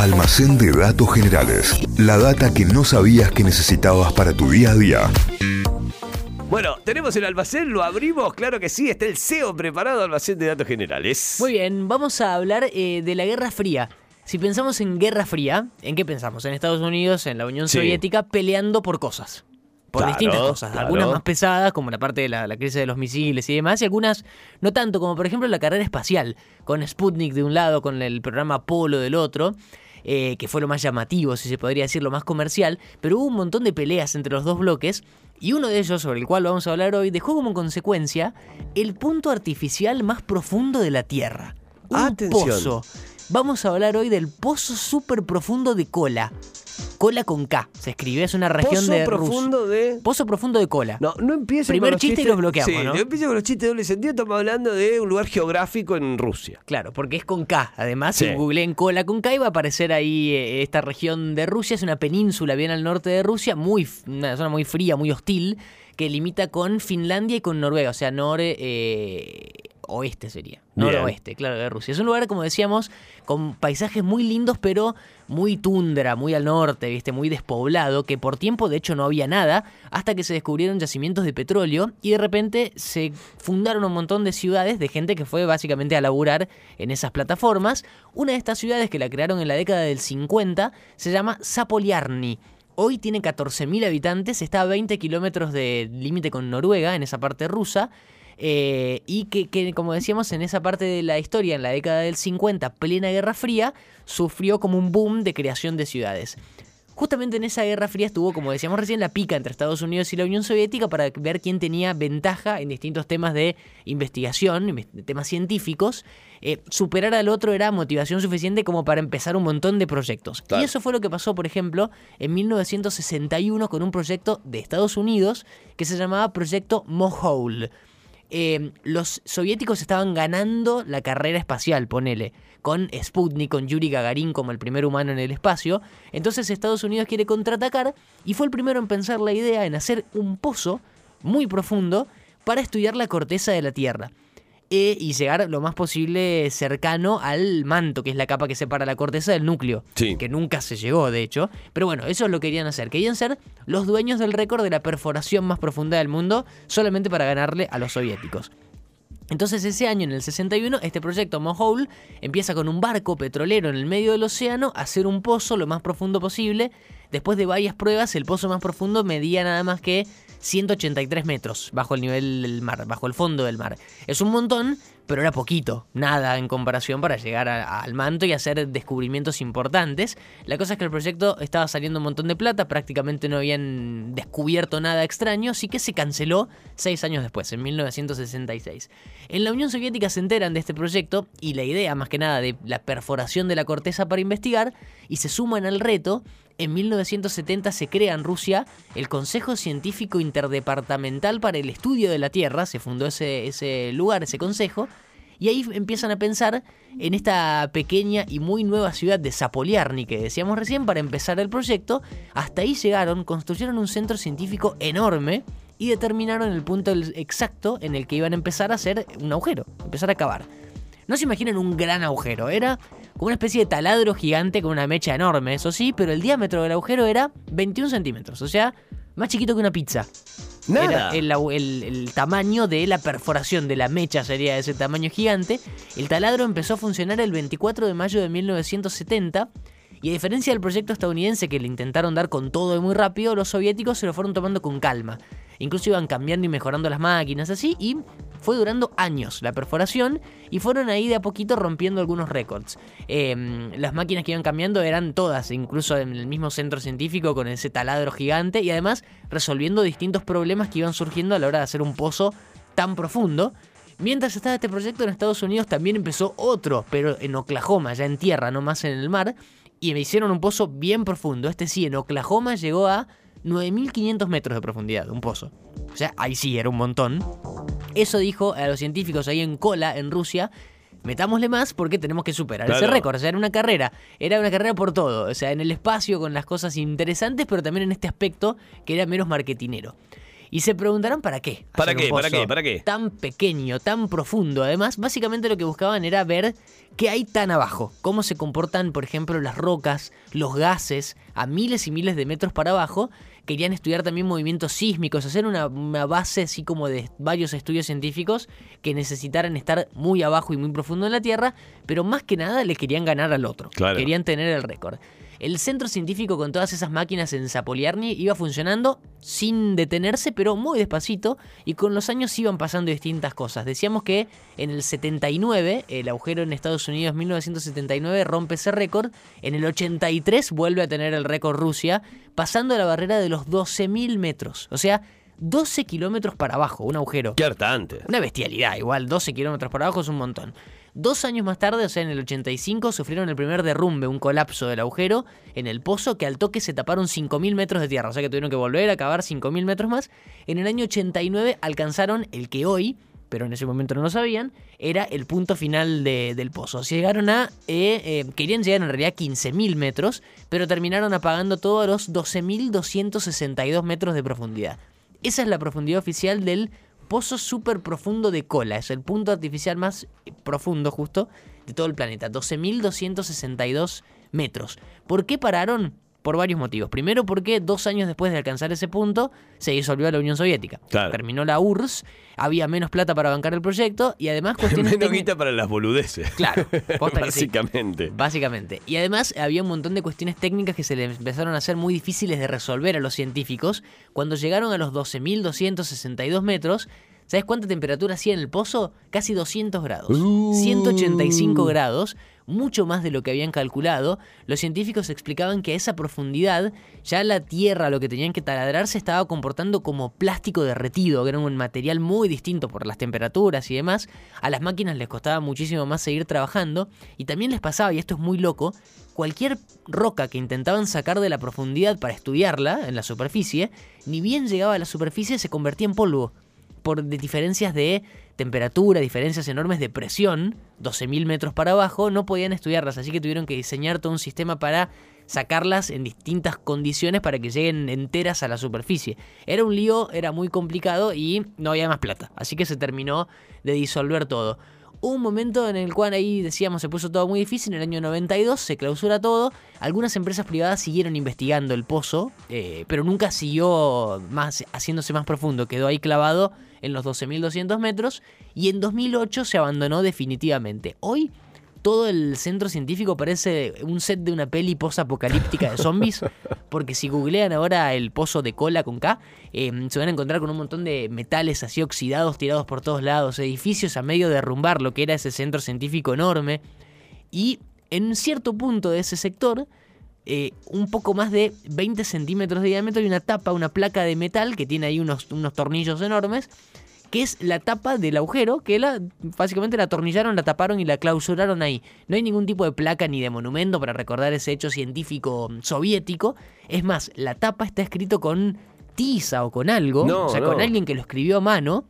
Almacén de datos generales. La data que no sabías que necesitabas para tu día a día. Bueno, tenemos el almacén, lo abrimos, claro que sí, está el SEO preparado, almacén de datos generales. Muy bien, vamos a hablar eh, de la Guerra Fría. Si pensamos en Guerra Fría, ¿en qué pensamos? En Estados Unidos, en la Unión Sí. Soviética, peleando por cosas. Por Claro, distintas cosas. claro. Algunas más pesadas, como la parte de la, la crisis de los misiles y demás, y algunas no tanto, como por ejemplo la carrera espacial, con Sputnik de un lado, con el programa Apolo del otro. Eh, que fue lo más llamativo, si se podría decir, lo más comercial, pero hubo un montón de peleas entre los dos bloques, y uno de ellos, sobre el cual vamos a hablar hoy, dejó como consecuencia el punto artificial más profundo de la Tierra. Un Atención. pozo. Vamos a hablar hoy del pozo súper profundo de Kola. Kola con K, se escribe, es una región Pozo de profundo de... Pozo profundo de Kola. No, no empiece Primer con los chiste y los bloqueamos, sí, ¿no? empiece con los chistes de doble sentido, estamos hablando de un lugar geográfico en Rusia. Claro, porque es con K. Además, Sí. si googleen Kola con K, iba a aparecer ahí eh, esta región de Rusia. Es una península bien al norte de Rusia, muy, una zona muy fría, muy hostil, que limita con Finlandia y con Noruega. O sea, nore, eh, oeste sería. Noroeste, claro, de Rusia. Es un lugar, como decíamos, con paisajes muy lindos, pero muy tundra, muy al norte, ¿viste? Muy despoblado, que por tiempo, de hecho, no había nada, hasta que se descubrieron yacimientos de petróleo y de repente se fundaron un montón de ciudades de gente que fue básicamente a laburar en esas plataformas. Una de estas ciudades que la crearon en la década del 50 se llama Zapolyarny. Hoy tiene 14.000 habitantes, está a 20 kilómetros de límite con Noruega, en esa parte rusa. Eh, y que, que, como decíamos, en esa parte de la historia, en la década del 50, plena Guerra Fría, sufrió como un boom de creación de ciudades. Justamente en esa Guerra Fría estuvo, como decíamos recién, la pica entre Estados Unidos y la Unión Soviética para ver quién tenía ventaja en distintos temas de investigación, inves- temas científicos. Eh, superar al otro era motivación suficiente como para empezar un montón de proyectos. Claro. Y eso fue lo que pasó, por ejemplo, en 1961 con un proyecto de Estados Unidos que se llamaba Proyecto Mohole. Eh, los soviéticos estaban ganando la carrera espacial, ponele, con Sputnik, con Yuri Gagarin como el primer humano en el espacio. Entonces Estados Unidos quiere contraatacar y fue el primero en pensar la idea en hacer un pozo muy profundo para estudiar la corteza de la Tierra. E- y llegar lo más posible cercano al manto, que es la capa que separa la corteza del núcleo. Sí. Que nunca se llegó, de hecho. Pero bueno, eso es lo que querían hacer. Querían ser los dueños del récord de la perforación más profunda del mundo, solamente para ganarle a los soviéticos. Entonces ese año, en el 61, este proyecto Mohole empieza con un barco petrolero en el medio del océano a hacer un pozo lo más profundo posible. Después de varias pruebas, el pozo más profundo medía nada más que 183 metros bajo el nivel del mar, bajo el fondo del mar. Es un montón, pero era poquito, nada en comparación para llegar al manto y hacer descubrimientos importantes. La cosa es que el proyecto estaba saliendo un montón de plata, prácticamente no habían descubierto nada extraño, así que se canceló seis años después, en 1966. En la Unión Soviética se enteran de este proyecto y la idea, más que nada, de la perforación de la corteza para investigar y se suman al reto. En 1970 se crea en Rusia el Consejo Científico Interdepartamental para el Estudio de la Tierra, se fundó ese, lugar, ese consejo, y ahí empiezan a pensar en esta pequeña y muy nueva ciudad de Zapolyarny que decíamos recién para empezar el proyecto. Hasta ahí llegaron, construyeron un centro científico enorme y determinaron el punto exacto en el que iban a empezar a hacer un agujero, empezar a cavar. No se imaginen un gran agujero, era como una especie de taladro gigante con una mecha enorme, eso sí, pero el diámetro del agujero era 21 centímetros, o sea, más chiquito que una pizza. Nada. Era el, agu- el- el tamaño de la perforación de la mecha sería ese tamaño gigante. El taladro empezó a funcionar el 24 de mayo de 1970 y a diferencia del proyecto estadounidense que le intentaron dar con todo y muy rápido, los soviéticos se lo fueron tomando con calma. Incluso iban cambiando y mejorando las máquinas así y fue durando años la perforación y fueron ahí de a poquito rompiendo algunos récords. Eh, las máquinas que iban cambiando eran todas, incluso en el mismo centro científico con ese taladro gigante y además resolviendo distintos problemas que iban surgiendo a la hora de hacer un pozo tan profundo. Mientras estaba este proyecto en Estados Unidos también empezó otro, pero en Oklahoma, ya en tierra, no más en el mar, y me hicieron un pozo bien profundo. Este sí, en Oklahoma llegó a 9.500 metros de profundidad, un pozo. O sea, ahí sí, era un montón. Eso dijo a los científicos ahí en Kola, en Rusia. Metámosle más porque tenemos que superar ese récord. O sea, era una carrera. Era una carrera por todo. O sea, en el espacio con las cosas interesantes, pero también en este aspecto que era menos marketinero. Y se preguntarán para qué. ¿Para qué? ¿Para qué? ¿Para qué? Tan pequeño, tan profundo. Además, básicamente lo que buscaban era ver qué hay tan abajo. Cómo se comportan, por ejemplo, las rocas, los gases, a miles y miles de metros para abajo. Querían estudiar también movimientos sísmicos, hacer una, una base así como de varios estudios científicos que necesitaran estar muy abajo y muy profundo en la Tierra, pero más que nada le querían ganar al otro. Claro. Querían tener el récord. El centro científico con todas esas máquinas en Zapoliarny iba funcionando sin detenerse, pero muy despacito, y con los años iban pasando distintas cosas. Decíamos que en el 79, el agujero en Estados Unidos 1979 rompe ese récord, en el 83 vuelve a tener el récord Rusia, pasando la barrera de los 12.000 metros, o sea, 12 kilómetros para abajo, un agujero. Qué hartante. Una bestialidad, igual 12 kilómetros para abajo es un montón. Dos años más tarde, o sea, en el 85, sufrieron el primer derrumbe, un colapso del agujero en el pozo que al toque se taparon 5.000 metros de tierra, o sea que tuvieron que volver a cavar 5.000 metros más. En el año 89 alcanzaron el que hoy, pero en ese momento no lo sabían, era el punto final de- del pozo. Llegaron a, eh, eh, querían llegar en realidad a 15.000 metros, pero terminaron apagando todo a los 12.262 metros de profundidad. Esa es la profundidad oficial del pozo súper profundo de cola. Es el punto artificial más profundo justo de todo el planeta. 12.262 metros. ¿Por qué pararon? Por varios motivos. Primero porque dos años después de alcanzar ese punto se disolvió la Unión Soviética. Claro. Terminó la URSS, había menos plata para bancar el proyecto y además cuestiones Menos técnicas- guita para las boludeces. Claro, sí. Básicamente. Básicamente. Y además había un montón de cuestiones técnicas que se le empezaron a hacer muy difíciles de resolver a los científicos. Cuando llegaron a los 12.262 metros, ¿sabes cuánta temperatura hacía en el pozo? Casi 200 grados. Uh. 185 grados, mucho más de lo que habían calculado. Los científicos explicaban que a esa profundidad ya la tierra, lo que tenían que taladrar, se estaba comportando como plástico derretido, que era un material muy distinto por las temperaturas y demás. A las máquinas les costaba muchísimo más seguir trabajando y también les pasaba, y esto es muy loco, cualquier roca que intentaban sacar de la profundidad para estudiarla en la superficie, ni bien llegaba a la superficie se convertía en polvo por diferencias de temperatura, diferencias enormes de presión, 12.000 metros para abajo, no podían estudiarlas, así que tuvieron que diseñar todo un sistema para sacarlas en distintas condiciones para que lleguen enteras a la superficie. Era un lío, era muy complicado y no había más plata, así que se terminó de disolver todo. Un momento en el cual ahí decíamos se puso todo muy difícil, en el año 92 se clausura todo, algunas empresas privadas siguieron investigando el pozo, eh, pero nunca siguió más, haciéndose más profundo, quedó ahí clavado en los 12.200 metros y en 2008 se abandonó definitivamente. Hoy todo el centro científico parece un set de una peli post-apocalíptica de zombies, porque si googlean ahora el pozo de cola con K, eh, se van a encontrar con un montón de metales así oxidados tirados por todos lados, edificios a medio de derrumbar lo que era ese centro científico enorme. Y en cierto punto de ese sector, eh, un poco más de 20 centímetros de diámetro y una tapa, una placa de metal que tiene ahí unos, unos tornillos enormes, que es la tapa del agujero, que la, básicamente la atornillaron, la taparon y la clausuraron ahí. No hay ningún tipo de placa ni de monumento para recordar ese hecho científico soviético. Es más, la tapa está escrito con tiza o con algo, No, o sea, no. con alguien que lo escribió a mano,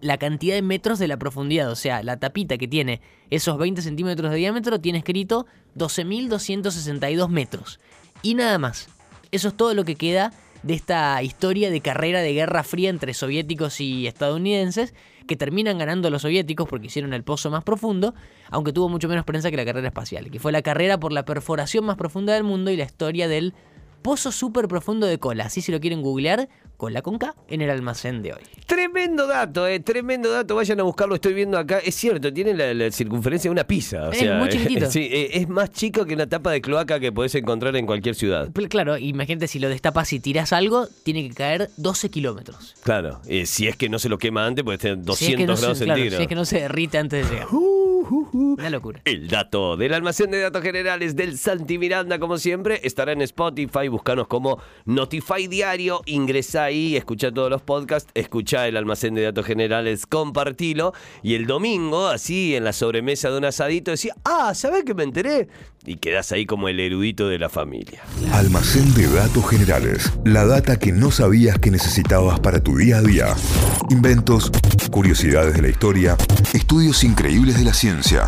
la cantidad de metros de la profundidad. O sea, la tapita que tiene esos 20 centímetros de diámetro tiene escrito 12.262 metros. Y nada más. Eso es todo lo que queda de esta historia de carrera de guerra fría entre soviéticos y estadounidenses, que terminan ganando los soviéticos porque hicieron el pozo más profundo, aunque tuvo mucho menos prensa que la carrera espacial, que fue la carrera por la perforación más profunda del mundo y la historia del pozo súper profundo de cola. Así si lo quieren googlear, cola con K en el almacén de hoy. Tremendo dato, eh, tremendo dato. Vayan a buscarlo, estoy viendo acá. Es cierto, tiene la, la circunferencia de una pizza. O Es sea, muy chiquitito. sí, eh, es más chico que una tapa de cloaca que podés encontrar en cualquier ciudad. Pero Claro, imagínate si lo destapas y tiras algo, tiene que caer 12 kilómetros. Claro, eh, si es que no se lo quema antes, puede tener 200 Si es que no se- grados claro, centígrados. si es que no se derrite antes de llegar. Una locura. El dato del almacén de datos generales del Santi Miranda, como siempre, estará en Spotify. Buscanos como Notify Diario. Ingresá ahí, escucha todos los podcasts, escucha el almacén de datos generales, compartilo. Y el domingo, así en la sobremesa de un asadito, decía, ah, ¿sabés que me enteré? Y quedás ahí como el erudito de la familia. Almacén de datos generales. La data que no sabías que necesitabas para tu día a día. Inventos, curiosidades de la historia, estudios increíbles de la ciencia,